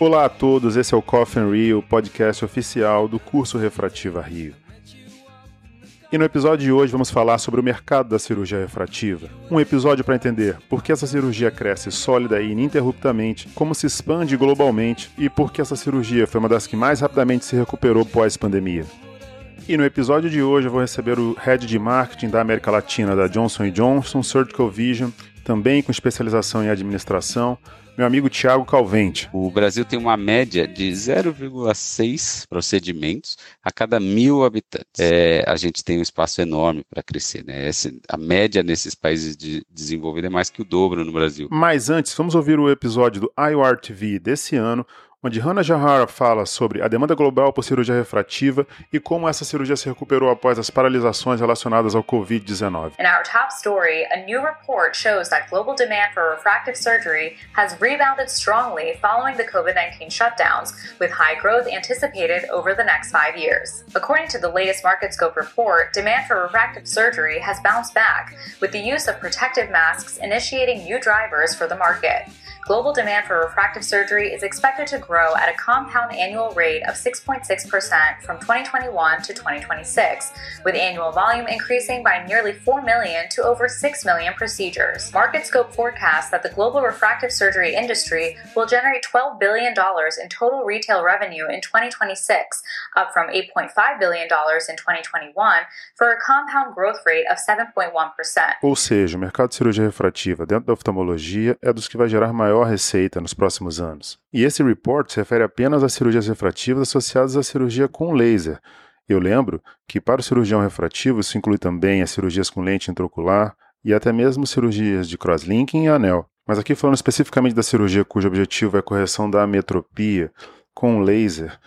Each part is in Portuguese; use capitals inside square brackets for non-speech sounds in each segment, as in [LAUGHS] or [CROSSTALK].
Olá a todos, esse é o Coffin Rio, podcast oficial do curso Refrativa Rio. E no episódio de hoje vamos falar sobre o mercado da cirurgia refrativa. Um episódio para entender por que essa cirurgia cresce sólida e ininterruptamente, como se expande globalmente e por que essa cirurgia foi uma das que mais rapidamente se recuperou pós-pandemia. E no episódio de hoje eu vou receber o Head de Marketing da América Latina da Johnson Johnson Surgical Vision, também com especialização em administração, meu amigo Tiago Calvente. O Brasil tem uma média de 0,6 procedimentos a cada mil habitantes. É, a gente tem um espaço enorme para crescer. Né? Essa, a média nesses países de desenvolvidos é mais que o dobro no Brasil. Mas antes, vamos ouvir o episódio do IOR TV desse ano, onde Hannah Jahara fala sobre a demanda global por cirurgia refrativa e como essa cirurgia se recuperou após as paralisações relacionadas ao Covid-19. In our top story, a new report shows that global demand for refractive surgery has rebounded strongly following the COVID-19 shutdowns, with high growth anticipated over the next five years. According to the latest MarketScope report, demand for refractive surgery has bounced back, with the use of protective masks initiating new drivers for the market. Global demand for refractive surgery is expected to grow at a compound annual rate of 6.6% from 2021 to 2026, with annual volume increasing by nearly 4 million to over 6 million procedures. MarketScope forecasts that the global refractive surgery industry will generate $12 billion in total retail revenue in 2026, up from $8.5 billion in 2021, for a compound growth rate of 7.1%. Ou seja, o mercado de cirurgia refrativa dentro da oftalmologia é dos que vai gerar maior maior receita nos próximos anos. E esse report se refere apenas às cirurgias refrativas associadas à cirurgia com laser. Eu lembro que para o cirurgião refrativo isso inclui também as cirurgias com lente intraocular e até mesmo cirurgias de crosslinking e anel. Mas aqui falando especificamente da cirurgia cujo objetivo é a correção da ametropia com laser,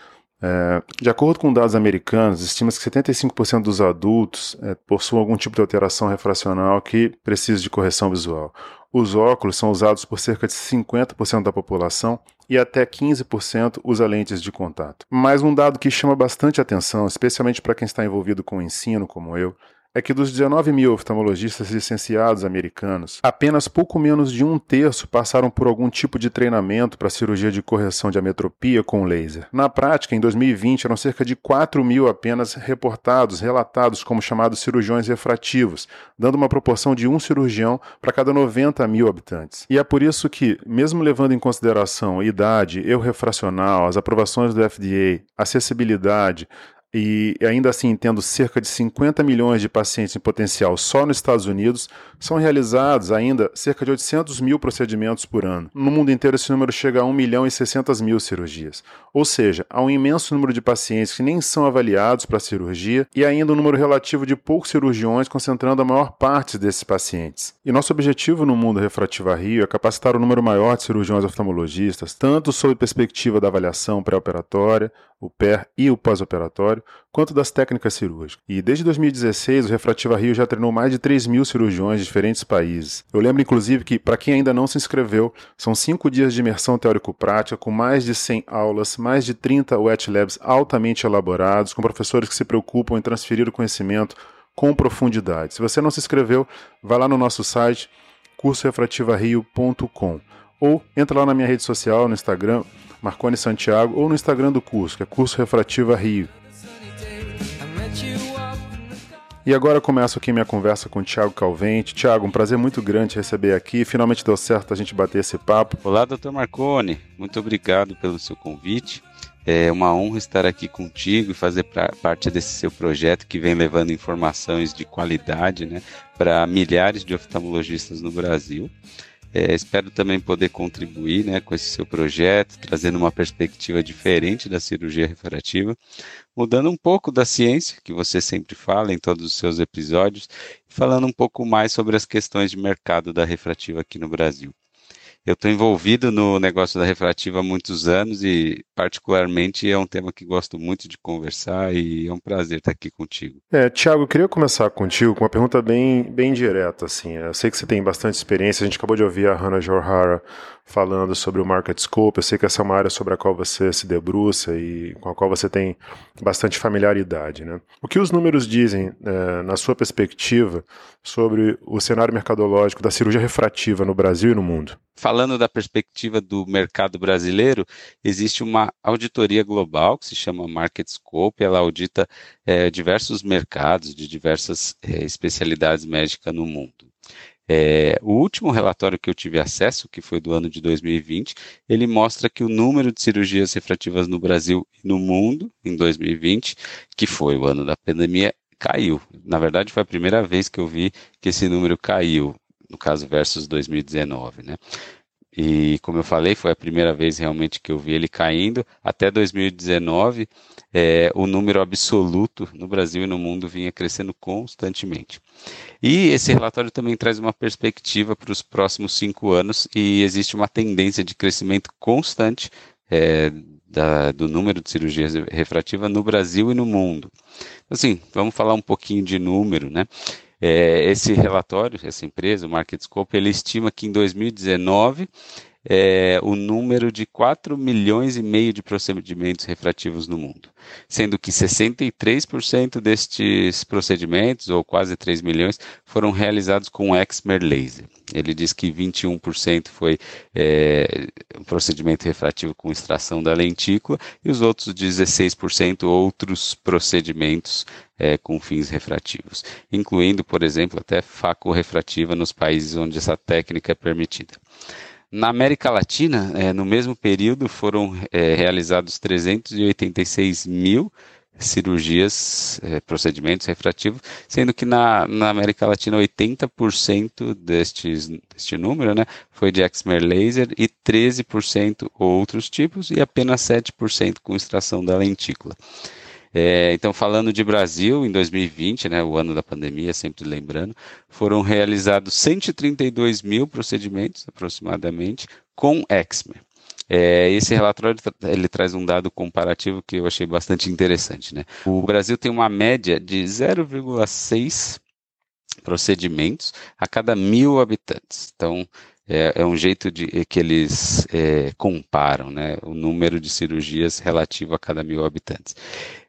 é, de acordo com dados americanos, estima-se que 75% dos adultos é, possuem algum tipo de alteração refracional que precisa de correção visual. Os óculos são usados por cerca de 50% da população e até 15% usa lentes de contato. Mas um dado que chama bastante atenção, especialmente para quem está envolvido com o ensino, como eu, é que dos 19 mil oftalmologistas licenciados americanos, apenas pouco menos de um terço passaram por algum tipo de treinamento para cirurgia de correção de ametropia com laser. Na prática, em 2020, eram cerca de 4 mil apenas reportados, relatados como chamados cirurgiões refrativos, dando uma proporção de um cirurgião para cada 90 mil habitantes. E é por isso que, mesmo levando em consideração idade, erro refracional, as aprovações do FDA, acessibilidade, e ainda assim tendo cerca de 50 milhões de pacientes em potencial só nos Estados Unidos, são realizados ainda cerca de 800 mil procedimentos por ano. No mundo inteiro, esse número chega a 1 milhão e 600 mil cirurgias. Ou seja, há um imenso número de pacientes que nem são avaliados para cirurgia e ainda um número relativo de poucos cirurgiões concentrando a maior parte desses pacientes. E nosso objetivo no mundo refrativo Rio é capacitar o um número maior de cirurgiões oftalmologistas, tanto sob perspectiva da avaliação pré-operatória, o PER e o pós-operatório, quanto das técnicas cirúrgicas. E desde 2016, o Refrativa Rio já treinou mais de 3 mil cirurgiões de diferentes países. Eu lembro, inclusive, que, para quem ainda não se inscreveu, são 5 dias de imersão teórico-prática, com mais de 100 aulas, mais de 30 wet labs altamente elaborados, com professores que se preocupam em transferir o conhecimento com profundidade. Se você não se inscreveu, vá lá no nosso site cursorefrativario.com ou entra lá na minha rede social, no Instagram, Marcone Santiago, ou no Instagram do curso, que é Curso Refrativa Rio. E agora começo aqui minha conversa com o Thiago Calvente. Thiago, um prazer muito grande receber aqui. Finalmente deu certo a gente bater esse papo. Olá, doutor Marcone. Muito obrigado pelo seu convite. É uma honra estar aqui contigo e fazer parte desse seu projeto que vem levando informações de qualidade né, para milhares de oftalmologistas no Brasil. É, espero também poder contribuir né, com esse seu projeto, trazendo uma perspectiva diferente da cirurgia refrativa, mudando um pouco da ciência, que você sempre fala em todos os seus episódios, e falando um pouco mais sobre as questões de mercado da refrativa aqui no Brasil. Eu estou envolvido no negócio da refrativa há muitos anos e, particularmente, é um tema que gosto muito de conversar e é um prazer estar aqui contigo. É, Tiago, eu queria começar contigo com uma pergunta bem, bem direta. Assim. Eu sei que você tem bastante experiência, a gente acabou de ouvir a Hannah Johara falando sobre o market scope. Eu sei que essa é uma área sobre a qual você se debruça e com a qual você tem bastante familiaridade. Né? O que os números dizem, é, na sua perspectiva, sobre o cenário mercadológico da cirurgia refrativa no Brasil e no mundo? Falando da perspectiva do mercado brasileiro, existe uma auditoria global que se chama Market Scope. Ela audita é, diversos mercados de diversas é, especialidades médicas no mundo. É, o último relatório que eu tive acesso, que foi do ano de 2020, ele mostra que o número de cirurgias refrativas no Brasil e no mundo, em 2020, que foi o ano da pandemia, caiu. Na verdade, foi a primeira vez que eu vi que esse número caiu, no caso versus 2019, né? E como eu falei, foi a primeira vez realmente que eu vi ele caindo. Até 2019, é, o número absoluto no Brasil e no mundo vinha crescendo constantemente. E esse relatório também traz uma perspectiva para os próximos cinco anos e existe uma tendência de crescimento constante é, da, do número de cirurgias refrativas no Brasil e no mundo. Assim, vamos falar um pouquinho de número, né? É, esse relatório, essa empresa, o MarketScope, ele estima que em 2019 é, o número de 4 milhões e meio de procedimentos refrativos no mundo, sendo que 63% destes procedimentos, ou quase 3 milhões, foram realizados com Exmer Laser. Ele diz que 21% foi é, um procedimento refrativo com extração da lentícula e os outros 16% outros procedimentos é, com fins refrativos, incluindo, por exemplo, até faco refrativa nos países onde essa técnica é permitida. Na América Latina, é, no mesmo período, foram é, realizados 386 mil cirurgias, é, procedimentos refrativos, sendo que na, na América Latina 80% destes, deste número né, foi de excimer laser e 13% outros tipos e apenas 7% com extração da lentícula. É, então, falando de Brasil, em 2020, né, o ano da pandemia, sempre lembrando, foram realizados 132 mil procedimentos, aproximadamente, com Exmer. É, esse relatório ele traz um dado comparativo que eu achei bastante interessante. Né? O Brasil tem uma média de 0,6 procedimentos a cada mil habitantes. Então, é, é um jeito de que eles é, comparam né, o número de cirurgias relativo a cada mil habitantes.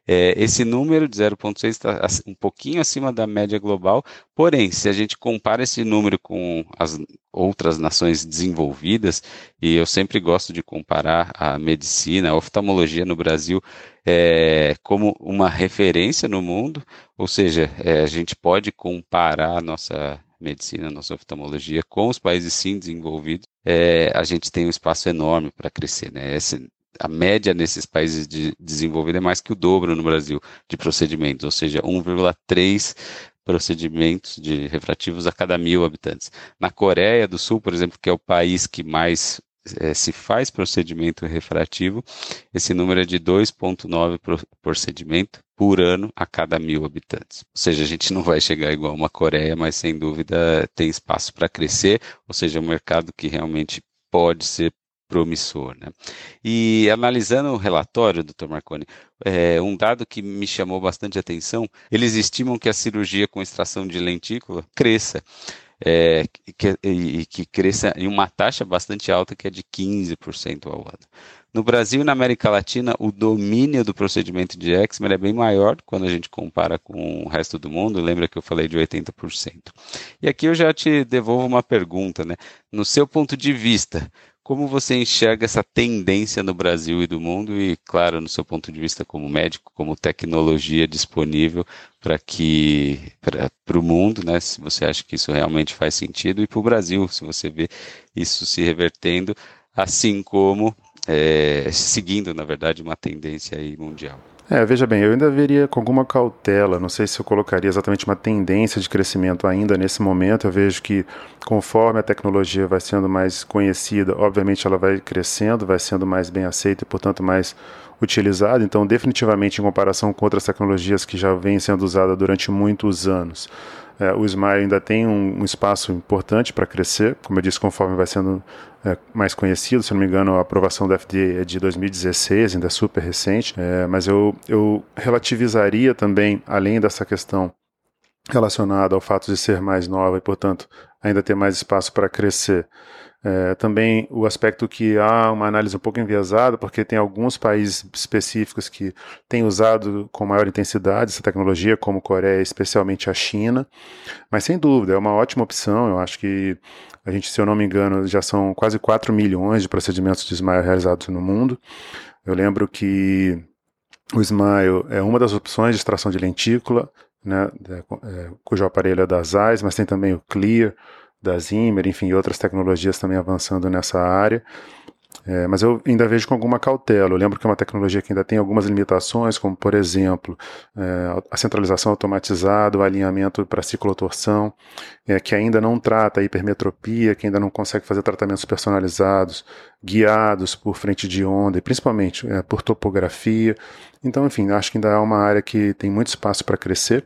É, esse número de 0,6 está um pouquinho acima da média global, porém, se a gente compara esse número com as outras nações desenvolvidas, e eu sempre gosto de comparar a medicina, a oftalmologia no Brasil é, como uma referência no mundo, ou seja, é, a gente pode comparar a nossa medicina, nossa oftalmologia com os países sim desenvolvidos, é, a gente tem um espaço enorme para crescer. Né? A média nesses países de desenvolvidos é mais que o dobro no Brasil de procedimentos, ou seja, 1,3 procedimentos de refrativos a cada mil habitantes. Na Coreia do Sul, por exemplo, que é o país que mais é, se faz procedimento refrativo, esse número é de 2,9 procedimento por ano a cada mil habitantes. Ou seja, a gente não vai chegar igual uma Coreia, mas sem dúvida tem espaço para crescer, ou seja, é um mercado que realmente pode ser promissor. Né? E analisando o relatório, doutor Marconi, é, um dado que me chamou bastante atenção, eles estimam que a cirurgia com extração de lentícula cresça. É, que, e que cresça em uma taxa bastante alta, que é de 15% ao ano. No Brasil e na América Latina, o domínio do procedimento de Exmer é bem maior quando a gente compara com o resto do mundo. Lembra que eu falei de 80%. E aqui eu já te devolvo uma pergunta, né? No seu ponto de vista, como você enxerga essa tendência no Brasil e do mundo e, claro, no seu ponto de vista como médico, como tecnologia disponível para que para o mundo, né? Se você acha que isso realmente faz sentido e para o Brasil, se você vê isso se revertendo, assim como é, seguindo, na verdade, uma tendência aí mundial. É, veja bem, eu ainda veria com alguma cautela, não sei se eu colocaria exatamente uma tendência de crescimento ainda nesse momento. Eu vejo que conforme a tecnologia vai sendo mais conhecida, obviamente ela vai crescendo, vai sendo mais bem aceita e, portanto, mais utilizada. Então, definitivamente, em comparação com outras tecnologias que já vêm sendo usadas durante muitos anos, é, o Smile ainda tem um, um espaço importante para crescer, como eu disse, conforme vai sendo é, mais conhecido. Se não me engano, a aprovação da FDA é de 2016, ainda é super recente. É, mas eu, eu relativizaria também, além dessa questão relacionada ao fato de ser mais nova e, portanto, ainda ter mais espaço para crescer. É, também o aspecto que há uma análise um pouco enviesada, porque tem alguns países específicos que têm usado com maior intensidade essa tecnologia, como Coreia, especialmente a China. Mas sem dúvida, é uma ótima opção. Eu acho que a gente, se eu não me engano, já são quase 4 milhões de procedimentos de Smile realizados no mundo. Eu lembro que o Smile é uma das opções de extração de lentícula, né, é, cujo aparelho é da Zeiss, mas tem também o Clear, da Zimmer, enfim, outras tecnologias também avançando nessa área. É, mas eu ainda vejo com alguma cautela. Eu lembro que é uma tecnologia que ainda tem algumas limitações, como, por exemplo, é, a centralização automatizada, o alinhamento para ciclotorção, é, que ainda não trata a hipermetropia, que ainda não consegue fazer tratamentos personalizados, guiados por frente de onda, e principalmente é, por topografia. Então, enfim, acho que ainda é uma área que tem muito espaço para crescer,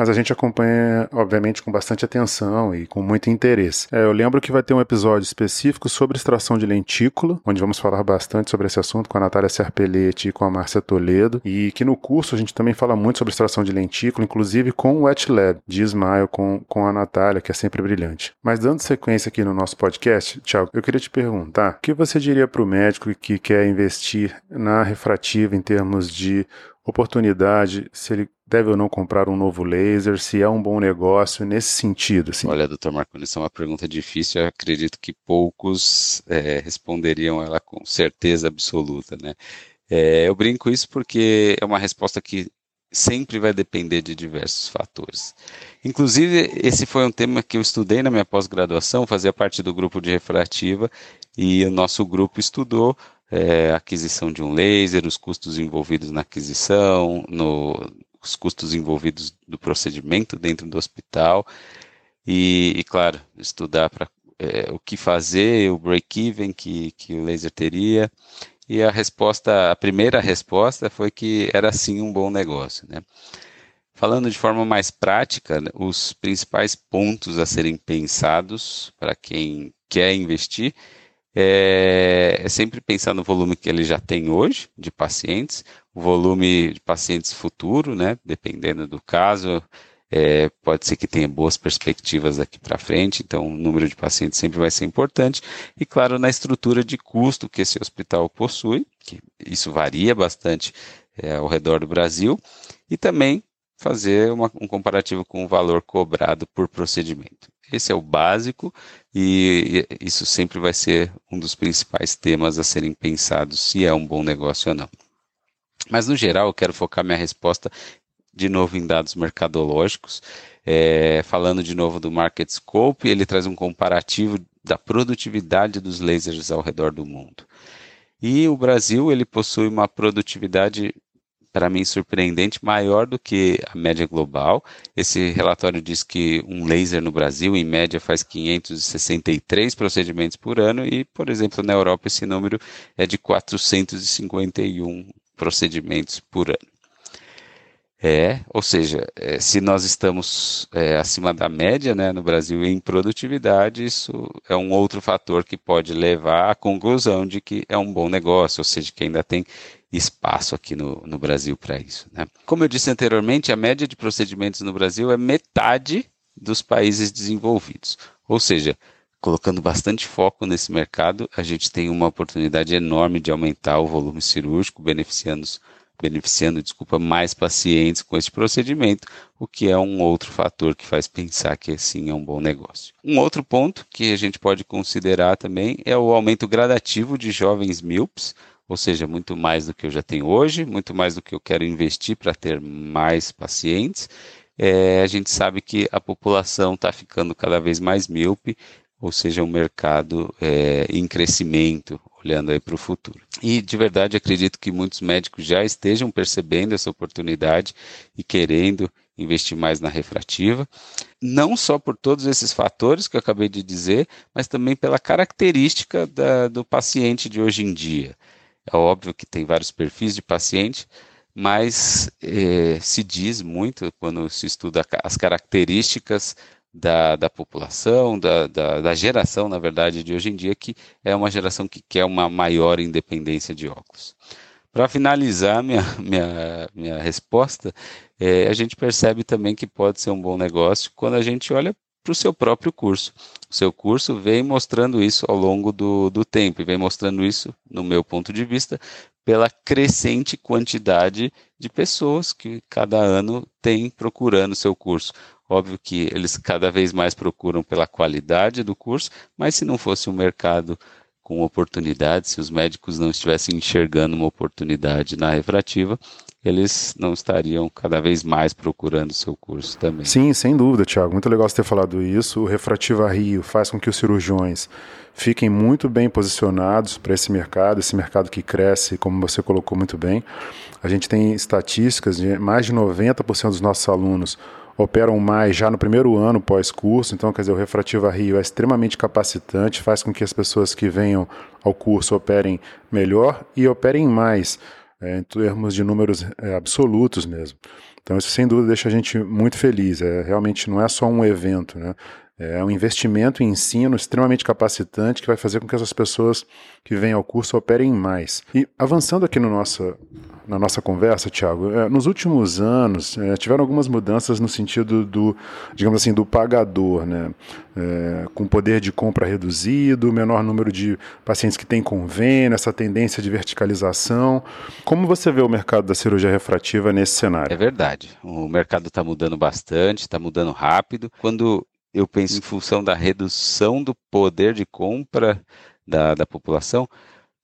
mas a gente acompanha, obviamente, com bastante atenção e com muito interesse. É, eu lembro que vai ter um episódio específico sobre extração de lentícula, onde vamos falar bastante sobre esse assunto com a Natália Serpelletti e com a Márcia Toledo, e que no curso a gente também fala muito sobre extração de lentícula, inclusive com o Wet Lab de Ismael, com, com a Natália, que é sempre brilhante. Mas dando sequência aqui no nosso podcast, Tiago, eu queria te perguntar, o que você diria para o médico que quer investir na refrativa em termos de oportunidade, se ele deve ou não comprar um novo laser, se é um bom negócio nesse sentido? Assim. Olha, doutor Marconi, isso é uma pergunta difícil, eu acredito que poucos é, responderiam ela com certeza absoluta, né? É, eu brinco isso porque é uma resposta que sempre vai depender de diversos fatores. Inclusive, esse foi um tema que eu estudei na minha pós-graduação, fazia parte do grupo de refrativa, e o nosso grupo estudou é, a aquisição de um laser, os custos envolvidos na aquisição, no, os custos envolvidos do procedimento dentro do hospital, e, e claro, estudar para é, o que fazer, o break-even que, que o laser teria, e a resposta, a primeira resposta foi que era sim um bom negócio, né? Falando de forma mais prática, né, os principais pontos a serem pensados para quem quer investir é, é, sempre pensar no volume que ele já tem hoje de pacientes, o volume de pacientes futuro, né? Dependendo do caso, é, pode ser que tenha boas perspectivas daqui para frente, então o número de pacientes sempre vai ser importante. E, claro, na estrutura de custo que esse hospital possui, que isso varia bastante é, ao redor do Brasil, e também fazer uma, um comparativo com o valor cobrado por procedimento. Esse é o básico e isso sempre vai ser um dos principais temas a serem pensados se é um bom negócio ou não. Mas no geral, eu quero focar minha resposta de novo em dados mercadológicos, é, falando de novo do Market Scope, ele traz um comparativo da produtividade dos lasers ao redor do mundo. E o Brasil ele possui uma produtividade para mim surpreendente maior do que a média global. Esse relatório diz que um laser no Brasil em média faz 563 procedimentos por ano e, por exemplo, na Europa esse número é de 451 procedimentos por ano. É, ou seja, é, se nós estamos é, acima da média né, no Brasil em produtividade, isso é um outro fator que pode levar à conclusão de que é um bom negócio, ou seja, que ainda tem espaço aqui no, no Brasil para isso. Né? Como eu disse anteriormente, a média de procedimentos no Brasil é metade dos países desenvolvidos, ou seja, colocando bastante foco nesse mercado, a gente tem uma oportunidade enorme de aumentar o volume cirúrgico, beneficiando beneficiando, desculpa, mais pacientes com esse procedimento, o que é um outro fator que faz pensar que sim é um bom negócio. Um outro ponto que a gente pode considerar também é o aumento gradativo de jovens míopes, ou seja, muito mais do que eu já tenho hoje, muito mais do que eu quero investir para ter mais pacientes. É, a gente sabe que a população está ficando cada vez mais míope, ou seja, um mercado é, em crescimento, olhando aí para o futuro. E de verdade acredito que muitos médicos já estejam percebendo essa oportunidade e querendo investir mais na refrativa, não só por todos esses fatores que eu acabei de dizer, mas também pela característica da, do paciente de hoje em dia. É óbvio que tem vários perfis de paciente, mas é, se diz muito quando se estuda as características da, da população, da, da, da, geração, na verdade, de hoje em dia, que é uma geração que quer uma maior independência de óculos. Para finalizar minha, [LAUGHS] minha, minha resposta, é, a gente percebe também que pode ser um bom negócio quando a gente olha para o seu próprio curso. O seu curso vem mostrando isso ao longo do, do tempo, e vem mostrando isso, no meu ponto de vista, pela crescente quantidade de pessoas que cada ano tem procurando o seu curso. Óbvio que eles cada vez mais procuram pela qualidade do curso, mas se não fosse um mercado com oportunidades, se os médicos não estivessem enxergando uma oportunidade na refrativa, eles não estariam cada vez mais procurando o seu curso também. Sim, sem dúvida, Tiago. Muito legal você ter falado isso. O Refrativa Rio faz com que os cirurgiões fiquem muito bem posicionados para esse mercado, esse mercado que cresce, como você colocou muito bem. A gente tem estatísticas de mais de 90% dos nossos alunos operam mais já no primeiro ano pós-curso, então, quer dizer, o Refrativa Rio é extremamente capacitante, faz com que as pessoas que venham ao curso operem melhor e operem mais, é, em termos de números é, absolutos mesmo. Então, isso sem dúvida deixa a gente muito feliz. É, realmente não é só um evento, né? É um investimento em ensino extremamente capacitante que vai fazer com que essas pessoas que vêm ao curso operem mais. E avançando aqui no nossa, na nossa conversa, Tiago, é, nos últimos anos é, tiveram algumas mudanças no sentido do, digamos assim, do pagador, né? É, com poder de compra reduzido, menor número de pacientes que têm convênio, essa tendência de verticalização. Como você vê o mercado da cirurgia refrativa nesse cenário? É verdade. O mercado está mudando bastante, está mudando rápido. Quando eu penso em função da redução do poder de compra da, da população,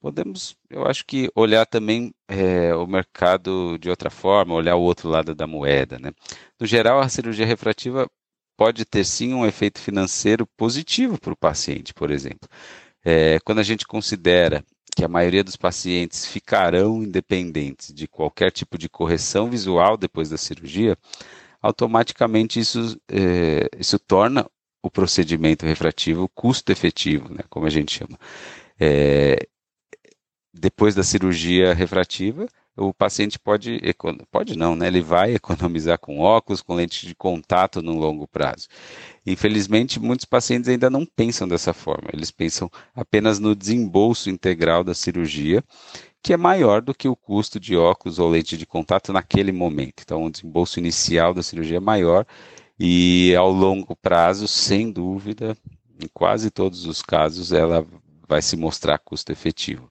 podemos, eu acho que olhar também é, o mercado de outra forma, olhar o outro lado da moeda. Né? No geral, a cirurgia refrativa pode ter sim um efeito financeiro positivo para o paciente, por exemplo. É, quando a gente considera que a maioria dos pacientes ficarão independentes de qualquer tipo de correção visual depois da cirurgia, automaticamente isso, é, isso torna o procedimento refrativo custo efetivo, né, como a gente chama. É, depois da cirurgia refrativa, o paciente pode, pode não, né? Ele vai economizar com óculos, com lente de contato no longo prazo. Infelizmente, muitos pacientes ainda não pensam dessa forma. Eles pensam apenas no desembolso integral da cirurgia que é maior do que o custo de óculos ou lente de contato naquele momento. Então, o desembolso inicial da cirurgia é maior e ao longo prazo, sem dúvida, em quase todos os casos, ela vai se mostrar custo efetivo.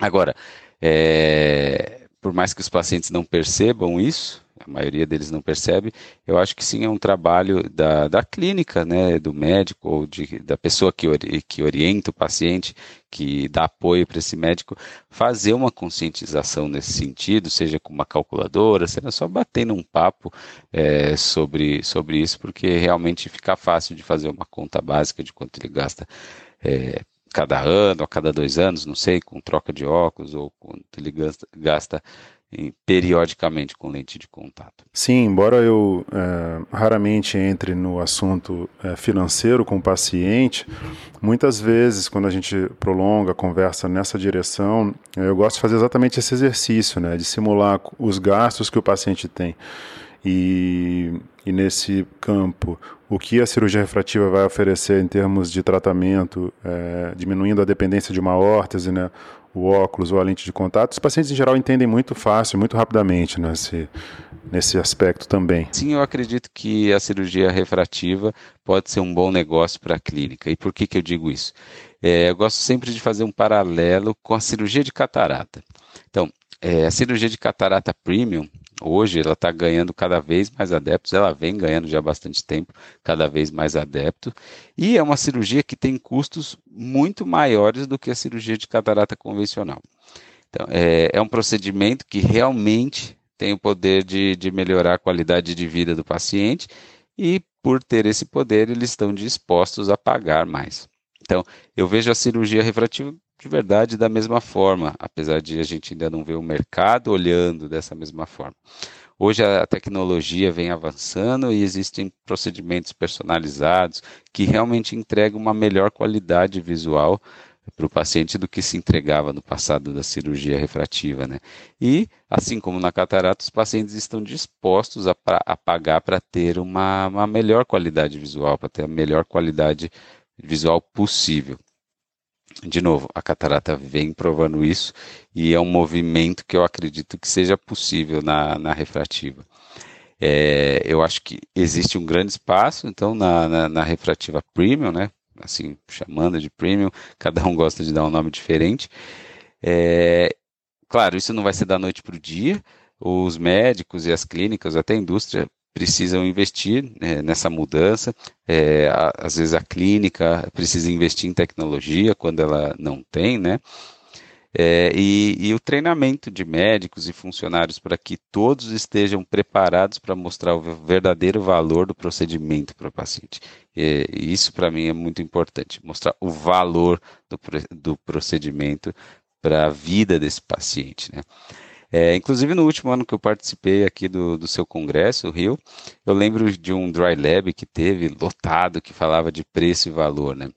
Agora, é, por mais que os pacientes não percebam isso, a maioria deles não percebe, eu acho que sim é um trabalho da, da clínica, né, do médico ou de, da pessoa que, que orienta o paciente, que dá apoio para esse médico, fazer uma conscientização nesse sentido, seja com uma calculadora, seja só batendo um papo é, sobre, sobre isso, porque realmente fica fácil de fazer uma conta básica de quanto ele gasta é, cada ano, a cada dois anos, não sei, com troca de óculos ou quanto ele gasta, gasta periodicamente com lente de contato. Sim, embora eu é, raramente entre no assunto é, financeiro com o paciente, muitas vezes quando a gente prolonga a conversa nessa direção, eu gosto de fazer exatamente esse exercício, né, de simular os gastos que o paciente tem. E, e nesse campo, o que a cirurgia refrativa vai oferecer em termos de tratamento, é, diminuindo a dependência de uma órtese, né, o óculos ou a lente de contato, os pacientes em geral entendem muito fácil, muito rapidamente nesse, nesse aspecto também. Sim, eu acredito que a cirurgia refrativa pode ser um bom negócio para a clínica. E por que, que eu digo isso? É, eu gosto sempre de fazer um paralelo com a cirurgia de catarata. Então, é, a cirurgia de catarata premium, hoje ela está ganhando cada vez mais adeptos, ela vem ganhando já há bastante tempo, cada vez mais adeptos, e é uma cirurgia que tem custos muito maiores do que a cirurgia de catarata convencional. Então, é, é um procedimento que realmente tem o poder de, de melhorar a qualidade de vida do paciente e, por ter esse poder, eles estão dispostos a pagar mais. Então, eu vejo a cirurgia refrativa de verdade da mesma forma, apesar de a gente ainda não ver o mercado olhando dessa mesma forma. Hoje a tecnologia vem avançando e existem procedimentos personalizados que realmente entregam uma melhor qualidade visual para o paciente do que se entregava no passado da cirurgia refrativa, né? E, assim como na catarata, os pacientes estão dispostos a, a pagar para ter uma, uma melhor qualidade visual, para ter a melhor qualidade visual possível de novo, a catarata vem provando isso e é um movimento que eu acredito que seja possível na, na refrativa. É, eu acho que existe um grande espaço, então, na, na, na refrativa premium, né? Assim, chamando de premium, [LAUGHS] cada um gosta de dar um nome diferente. É, claro, isso não vai ser da noite para o dia. Os médicos e as clínicas, até a indústria, precisam investir né, nessa mudança. É, às vezes a clínica precisa investir em tecnologia quando ela não tem, né? É, e, e, o treinamento de médicos e funcionários para que todos estejam preparados para mostrar o verdadeiro valor do procedimento para o paciente. E isso para mim é muito importante, mostrar o valor do, do procedimento para a vida desse paciente. Né? É, inclusive, no último ano que eu participei aqui do, do seu congresso, o Rio, eu lembro de um dry lab que teve, lotado, que falava de preço e valor, né?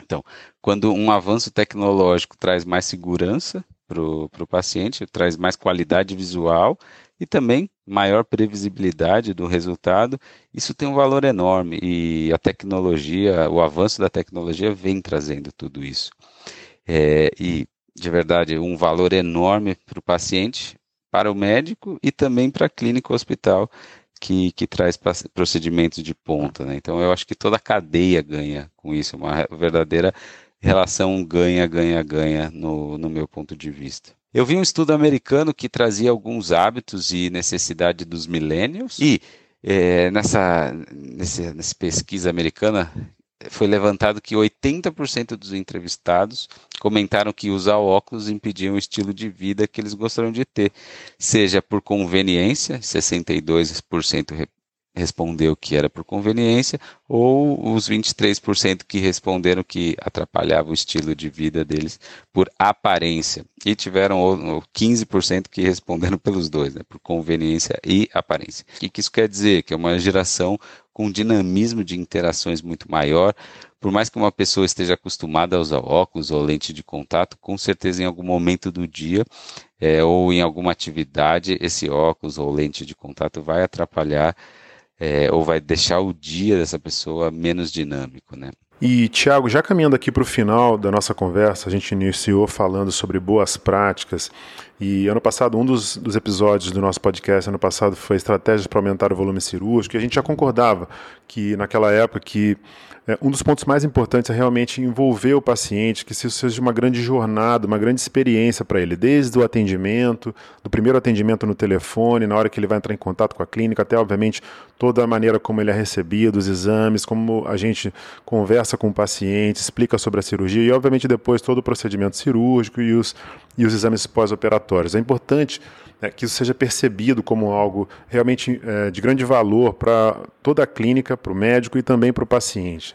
Então, quando um avanço tecnológico traz mais segurança para o paciente, traz mais qualidade visual e também maior previsibilidade do resultado, isso tem um valor enorme e a tecnologia, o avanço da tecnologia vem trazendo tudo isso. É, e de verdade, um valor enorme para o paciente, para o médico e também para a clínica ou hospital que, que traz procedimentos de ponta. Né? Então, eu acho que toda a cadeia ganha com isso, uma verdadeira relação ganha-ganha-ganha no, no meu ponto de vista. Eu vi um estudo americano que trazia alguns hábitos e necessidade dos millennials e é, nessa, nessa, nessa pesquisa americana foi levantado que 80% dos entrevistados comentaram que usar óculos impedia o estilo de vida que eles gostariam de ter, seja por conveniência, 62% respondeu que era por conveniência, ou os 23% que responderam que atrapalhava o estilo de vida deles por aparência. E tiveram 15% que responderam pelos dois, né, por conveniência e aparência. O que isso quer dizer? Que é uma geração com dinamismo de interações muito maior. Por mais que uma pessoa esteja acostumada a usar óculos ou lente de contato, com certeza em algum momento do dia é, ou em alguma atividade, esse óculos ou lente de contato vai atrapalhar é, ou vai deixar o dia dessa pessoa menos dinâmico, né? E, Tiago, já caminhando aqui para o final da nossa conversa, a gente iniciou falando sobre boas práticas. E ano passado, um dos, dos episódios do nosso podcast, ano passado, foi estratégias para aumentar o volume cirúrgico. E a gente já concordava que, naquela época, que é, um dos pontos mais importantes é realmente envolver o paciente, que isso seja uma grande jornada, uma grande experiência para ele, desde o atendimento, do primeiro atendimento no telefone, na hora que ele vai entrar em contato com a clínica, até, obviamente, toda a maneira como ele é recebido, os exames, como a gente conversa com o paciente, explica sobre a cirurgia e, obviamente, depois todo o procedimento cirúrgico e os, e os exames pós-operatórios. É importante é, que isso seja percebido como algo realmente é, de grande valor para toda a clínica, para o médico e também para o paciente.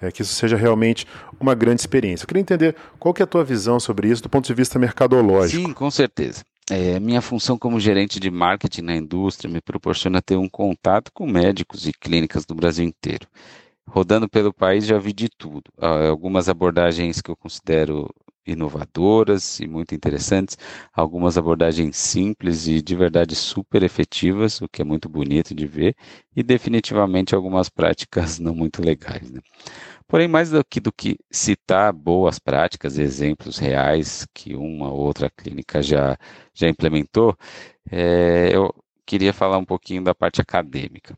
É, que isso seja realmente uma grande experiência. Eu queria entender qual que é a tua visão sobre isso do ponto de vista mercadológico. Sim, com certeza. É, minha função como gerente de marketing na indústria me proporciona ter um contato com médicos e clínicas do Brasil inteiro. Rodando pelo país já vi de tudo. Algumas abordagens que eu considero inovadoras e muito interessantes, algumas abordagens simples e de verdade super efetivas, o que é muito bonito de ver, e definitivamente algumas práticas [LAUGHS] não muito legais. Né? Porém, mais do que, do que citar boas práticas, exemplos reais que uma ou outra clínica já, já implementou, é, eu queria falar um pouquinho da parte acadêmica.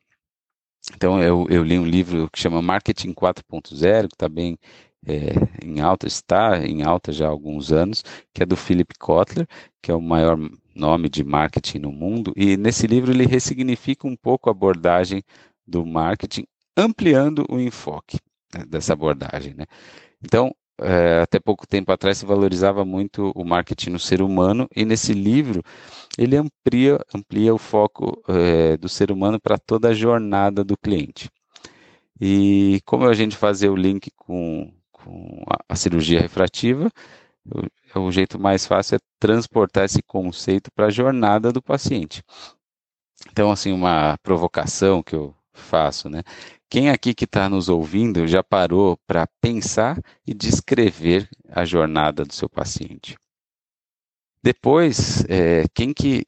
Então, eu, eu li um livro que chama Marketing 4.0, que está bem é, em alta, está em alta já há alguns anos, que é do Philip Kotler, que é o maior nome de marketing no mundo, e nesse livro ele ressignifica um pouco a abordagem do marketing, ampliando o enfoque né, dessa abordagem. Né? Então, é, até pouco tempo atrás se valorizava muito o marketing no ser humano, e nesse livro ele amplia, amplia o foco é, do ser humano para toda a jornada do cliente. E como a gente fazer o link com com a, cirurgia refrativa, o, o jeito mais fácil é transportar esse conceito para a jornada do paciente. Então, assim, uma provocação que eu faço, né? Quem aqui que está nos ouvindo já parou para pensar e descrever a jornada do seu paciente? Depois, é, quem que,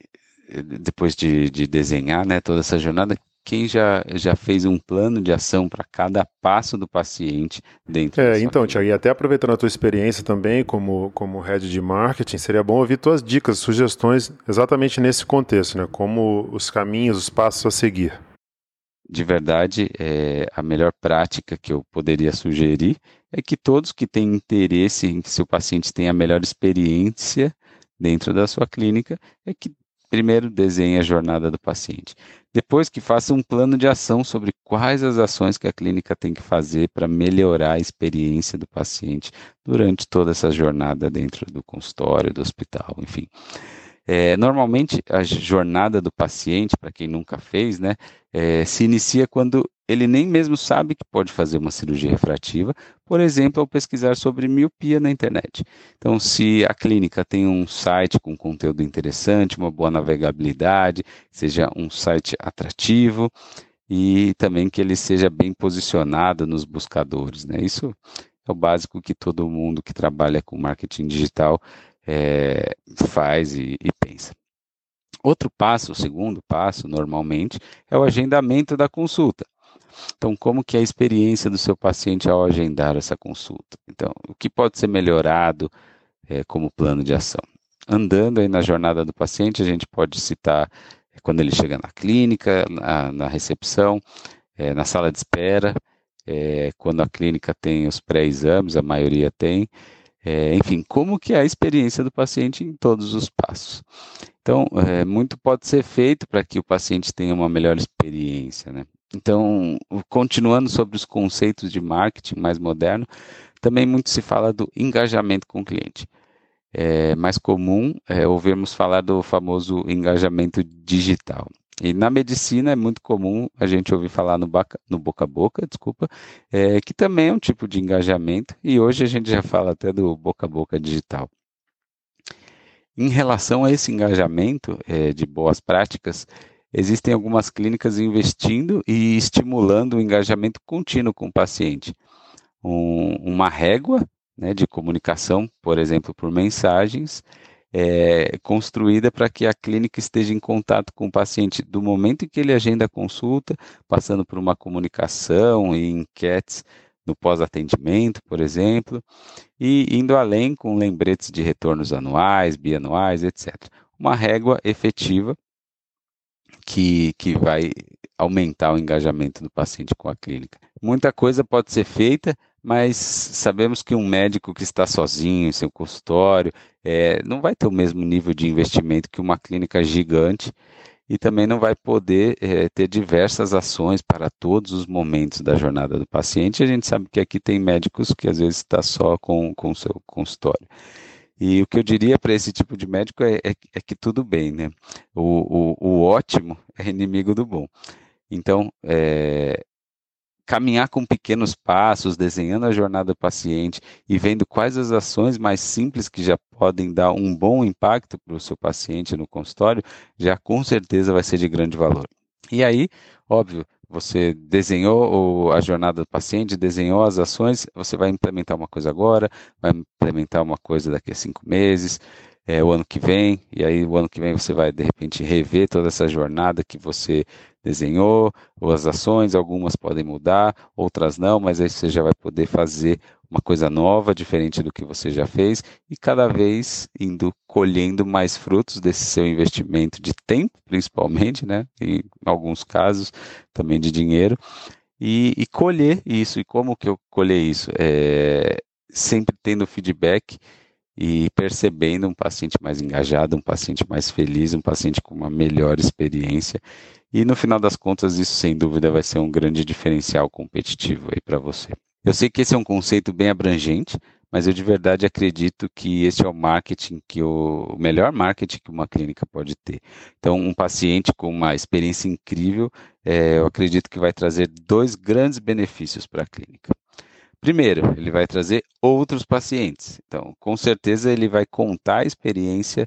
depois de, de, desenhar né, toda essa jornada, quem já, já fez um plano de ação para cada passo do paciente dentro É, então, Tiago, e até aproveitando a tua experiência também como, como head de marketing, seria bom ouvir tuas dicas, sugestões exatamente nesse contexto, né? Como os caminhos, os passos a seguir. De verdade, é, a melhor prática que eu poderia sugerir é que todos que têm interesse em que seu paciente tenha a melhor experiência dentro da sua clínica é que Primeiro, desenhe a jornada do paciente. Depois, que faça um plano de ação sobre quais as ações que a clínica tem que fazer para melhorar a experiência do paciente durante toda essa jornada dentro do consultório, do hospital, enfim. É, normalmente, a jornada do paciente, para quem nunca fez, né, é, se inicia quando ele nem mesmo sabe que pode fazer uma cirurgia refrativa, por exemplo, ao pesquisar sobre miopia na internet. Então, se a clínica tem um site com conteúdo interessante, uma boa navegabilidade, seja um site atrativo e também que ele seja bem posicionado nos buscadores. Né? Isso é o básico que todo mundo que trabalha com marketing digital é, faz e, e pensa. Outro passo, o segundo passo, normalmente, é o agendamento da consulta. Então, como que é a experiência do seu paciente ao agendar essa consulta? Então, o que pode ser melhorado é, como plano de ação? Andando aí na jornada do paciente, a gente pode citar é, quando ele chega na clínica, na, na recepção, é, na sala de espera, é, quando a clínica tem os pré-exames, a maioria tem, é, enfim, como que é a experiência do paciente em todos os passos. Então, é, muito pode ser feito para que o paciente tenha uma melhor experiência, né? Então, continuando sobre os conceitos de marketing mais moderno, também muito se fala do engajamento com o cliente. É mais comum é, ouvirmos falar do famoso engajamento digital. E na medicina é muito comum a gente ouvir falar no, baca, no boca a boca, desculpa, é, que também é um tipo de engajamento, e hoje a gente já fala até do boca a boca digital. Em relação a esse engajamento é, de boas práticas, existem algumas clínicas investindo e estimulando o engajamento contínuo com o paciente. Um, uma régua né, de comunicação, por exemplo, por mensagens, é, construída para que a clínica esteja em contato com o paciente do momento em que ele agenda a consulta, passando por uma comunicação e enquetes no pós-atendimento, por exemplo, e indo além com lembretes de retornos anuais, bianuais, etc. Uma régua efetiva que, que vai aumentar o engajamento do paciente com a clínica. Muita coisa pode ser feita, mas sabemos que um médico que está sozinho em seu consultório é, não vai ter o mesmo nível de investimento que uma clínica gigante e também não vai poder é, ter diversas ações para todos os momentos da jornada do paciente. A gente sabe que aqui tem médicos que às vezes está só com o seu consultório. E o que eu diria para esse tipo de médico é, é, é, que tudo bem, né? O, o, o ótimo é inimigo do bom. Então, é, caminhar com pequenos passos, desenhando a jornada do paciente e vendo quais as ações mais simples que já podem dar um bom impacto para o seu paciente no consultório, já com certeza vai ser de grande valor. E aí, óbvio, você desenhou a jornada do paciente, desenhou as ações, você vai implementar uma coisa agora, vai implementar uma coisa daqui a cinco meses, é, o ano que vem, e aí o ano que vem você vai de repente rever toda essa jornada que você desenhou, ou as ações, algumas podem mudar, outras não, mas aí você já vai poder fazer uma coisa nova, diferente do que você já fez, e cada vez indo colhendo mais frutos desse seu investimento de tempo, principalmente, né? Em alguns casos também de dinheiro, e, e colher isso. E como que eu colher isso? É, sempre tendo feedback e percebendo um paciente mais engajado, um paciente mais feliz, um paciente com uma melhor experiência. E no final das contas, isso sem dúvida vai ser um grande diferencial competitivo aí para você. Eu sei que esse é um conceito bem abrangente, mas eu de verdade acredito que esse é o marketing que o, o melhor marketing que uma clínica pode ter. Então, um paciente com uma experiência incrível, é, eu acredito que vai trazer dois grandes benefícios para a clínica. Primeiro, ele vai trazer outros pacientes. Então, com certeza, ele vai contar a experiência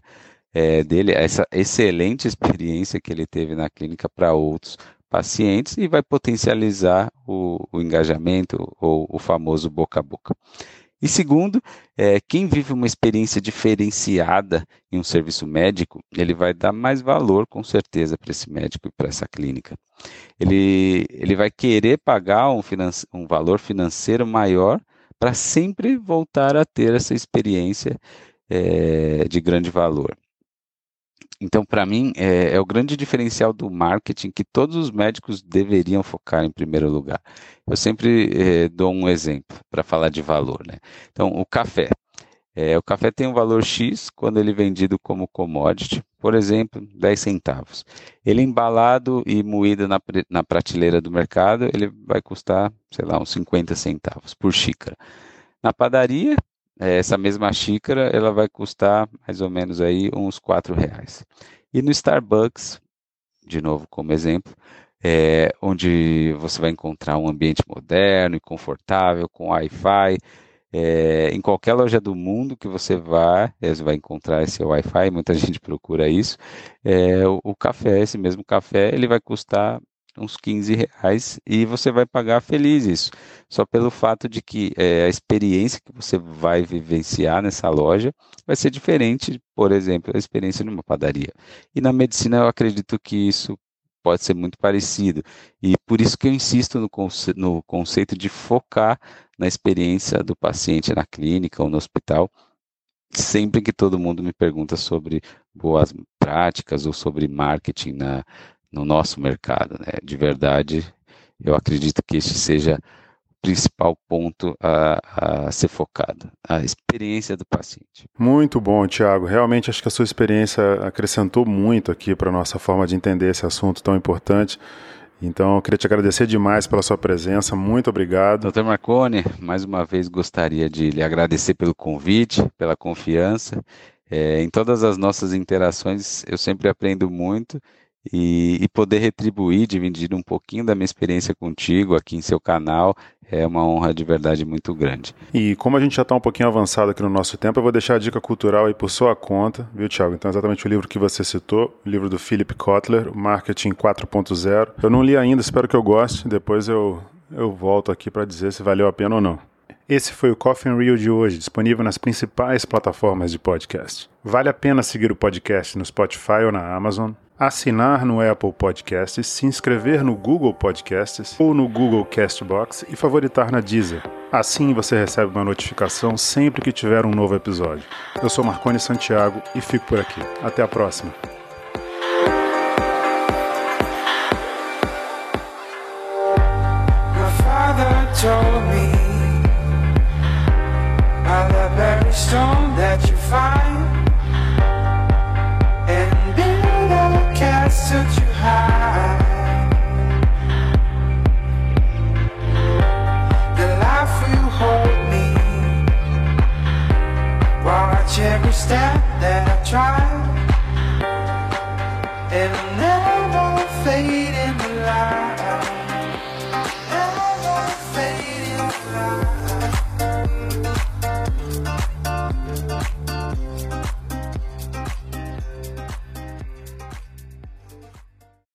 é, dele, essa excelente experiência que ele teve na clínica para outros pacientes e vai potencializar o, o engajamento ou o famoso boca a boca. E segundo, é, quem vive uma experiência diferenciada em um serviço médico, ele vai dar mais valor, com certeza, para esse médico e para essa clínica. Ele, ele vai querer pagar um, um valor financeiro maior para sempre voltar a ter essa experiência é, de grande valor. Então, para mim, é, é, o grande diferencial do marketing que todos os médicos deveriam focar em primeiro lugar. Eu sempre é, dou um exemplo para falar de valor. Né? Então, o café. É, o café tem um valor X quando ele é vendido como commodity, por exemplo, 10 centavos. Ele embalado e moído na, na prateleira do mercado, ele vai custar, sei lá, uns 50 centavos por xícara. Na padaria, essa mesma xícara ela vai custar mais ou menos aí uns quatro reais. E no Starbucks, de novo como exemplo, é, onde você vai encontrar um ambiente moderno e confortável, com Wi-Fi. É, em qualquer loja do mundo que você vá, você vai encontrar esse Wi-Fi, muita gente procura isso. É, o, o, café, esse mesmo café, ele vai custar uns 15 reais e você vai pagar feliz isso. Só pelo fato de que é, a experiência que você vai vivenciar nessa loja vai ser diferente, por exemplo, da experiência numa padaria. E na medicina eu acredito que isso pode ser muito parecido. E por isso que eu insisto no, conce no conceito de focar na experiência do paciente na clínica ou no hospital, sempre que todo mundo me pergunta sobre boas práticas ou sobre marketing na, no nosso mercado. Né? De verdade, eu acredito que este seja o principal ponto a, a ser focado, a experiência do paciente. Muito bom, Tiago. Realmente acho que a sua experiência acrescentou muito aqui para a nossa forma de entender esse assunto tão importante. Então, eu queria te agradecer demais pela sua presença. Muito obrigado. Doutor Marconi, mais uma vez gostaria de lhe agradecer pelo convite, pela confiança. É, em todas as nossas interações, eu sempre aprendo muito e, e, poder retribuir, dividir um pouquinho da minha experiência contigo aqui em seu canal é uma honra de verdade muito grande. E como a gente já está um pouquinho avançado aqui no nosso tempo, eu vou deixar a dica cultural aí por sua conta, viu, Thiago? Então, exatamente o livro que você citou, o livro do Philip Kotler, Marketing 4.0. Eu não li ainda, espero que eu goste. Depois eu, eu volto aqui para dizer se valeu a pena ou não. Esse foi o Coffee Rio de hoje, disponível nas principais plataformas de podcast. Vale a pena seguir o podcast no Spotify ou na Amazon assinar no Apple Podcasts, se inscrever no Google Podcasts ou no Google Castbox e favoritar na Deezer. Assim você recebe uma notificação sempre que tiver um novo episódio. Eu sou Marcone Santiago e fico por aqui. Até a próxima.